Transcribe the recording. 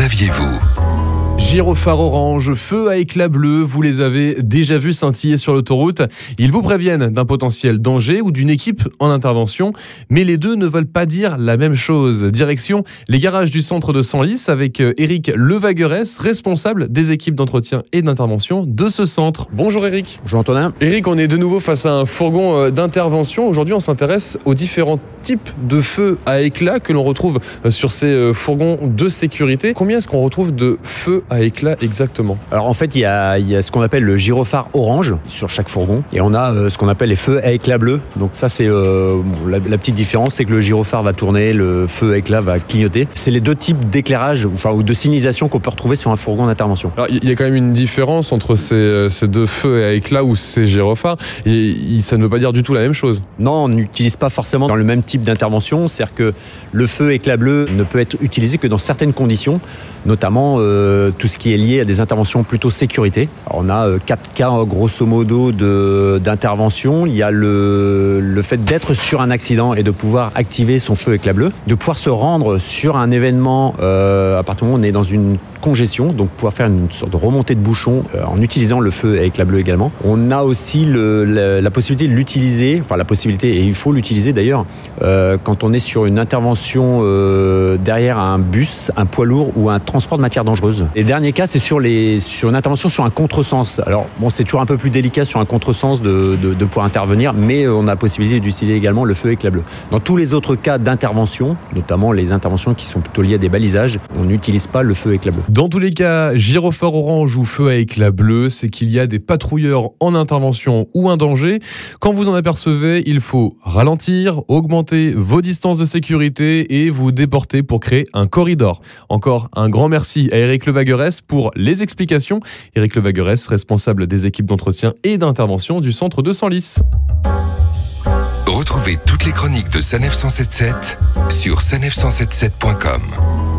saviez-vous? Gyrophare orange, feu à éclat bleu, vous les avez déjà vus scintiller sur l'autoroute. Ils vous préviennent d'un potentiel danger ou d'une équipe en intervention, mais les deux ne veulent pas dire la même chose. Direction les garages du centre de Senlis avec Eric Levaguerès, responsable des équipes d'entretien et d'intervention de ce centre. Bonjour Eric. Bonjour Antonin. Eric, on est de nouveau face à un fourgon euh, d'intervention. Aujourd'hui, on s'intéresse aux différents types de feux à éclat que l'on retrouve euh, sur ces euh, fourgons de sécurité. Combien est-ce qu'on retrouve de feux à éclat exactement Alors en fait, il y, a, il y a ce qu'on appelle le gyrophare orange sur chaque fourgon et on a euh, ce qu'on appelle les feux à éclat bleu. Donc ça, c'est euh, bon, la, la, petite différence, c'est que le gyrophare va tourner, le feu à éclat va clignoter. C'est les deux types d'éclairage enfin, ou de signalisation qu'on peut retrouver sur un fourgon d'intervention. Alors il y a quand même une différence entre ces, ces deux feux à éclat ou ces gyrophares et ça ne veut pas dire du tout la même chose. Non, on n'utilise pas forcément dans le même type d'intervention. C'est-à-dire que le feu éclat bleu ne peut être utilisé que dans certaines conditions, notamment euh, tout ce qui est lié à des interventions plutôt sécurité. On a euh, quatre cas grosso modo d'intervention. Il y a le, le fait d'être sur un accident et de pouvoir activer son feu éclat bleu, de pouvoir se rendre sur un événement euh, à partir du moment où on est dans une congestion, donc pouvoir faire une sorte de remontée de bouchon euh, en utilisant le feu avec la également. On a aussi le, la, la, possibilité de l'utiliser, enfin la possibilité, et il faut l'utiliser d'ailleurs, euh, quand on est sur une intervention euh, derrière un bus, un poids lourd ou un transport de matière dangereuse. Et dernier cas, c'est sur, sur une intervention sur un contresens. Alors bon, c'est toujours un peu plus délicat sur un contresens de, de, de pouvoir intervenir, mais on a la possibilité d'utiliser également le feu avec la bleue. Dans tous les autres cas d'intervention, notamment les interventions qui sont plutôt liées à des balisages, on n'utilise pas le feu avec la bleue. Dans tous les cas, gyrophare orange ou feu à éclat bleu, c'est qu'il y a des patrouilleurs en intervention ou un danger. Quand vous en apercevez, il faut ralentir, augmenter vos distances de sécurité et vous déporter pour créer un corridor. Encore un grand merci à Eric Pour les explications. Eric Levaguerès, responsable des équipes d'entretien et d'intervention du centre de Senlis. Retrouvez toutes les chroniques de Sanef 177 sur sanef177.com.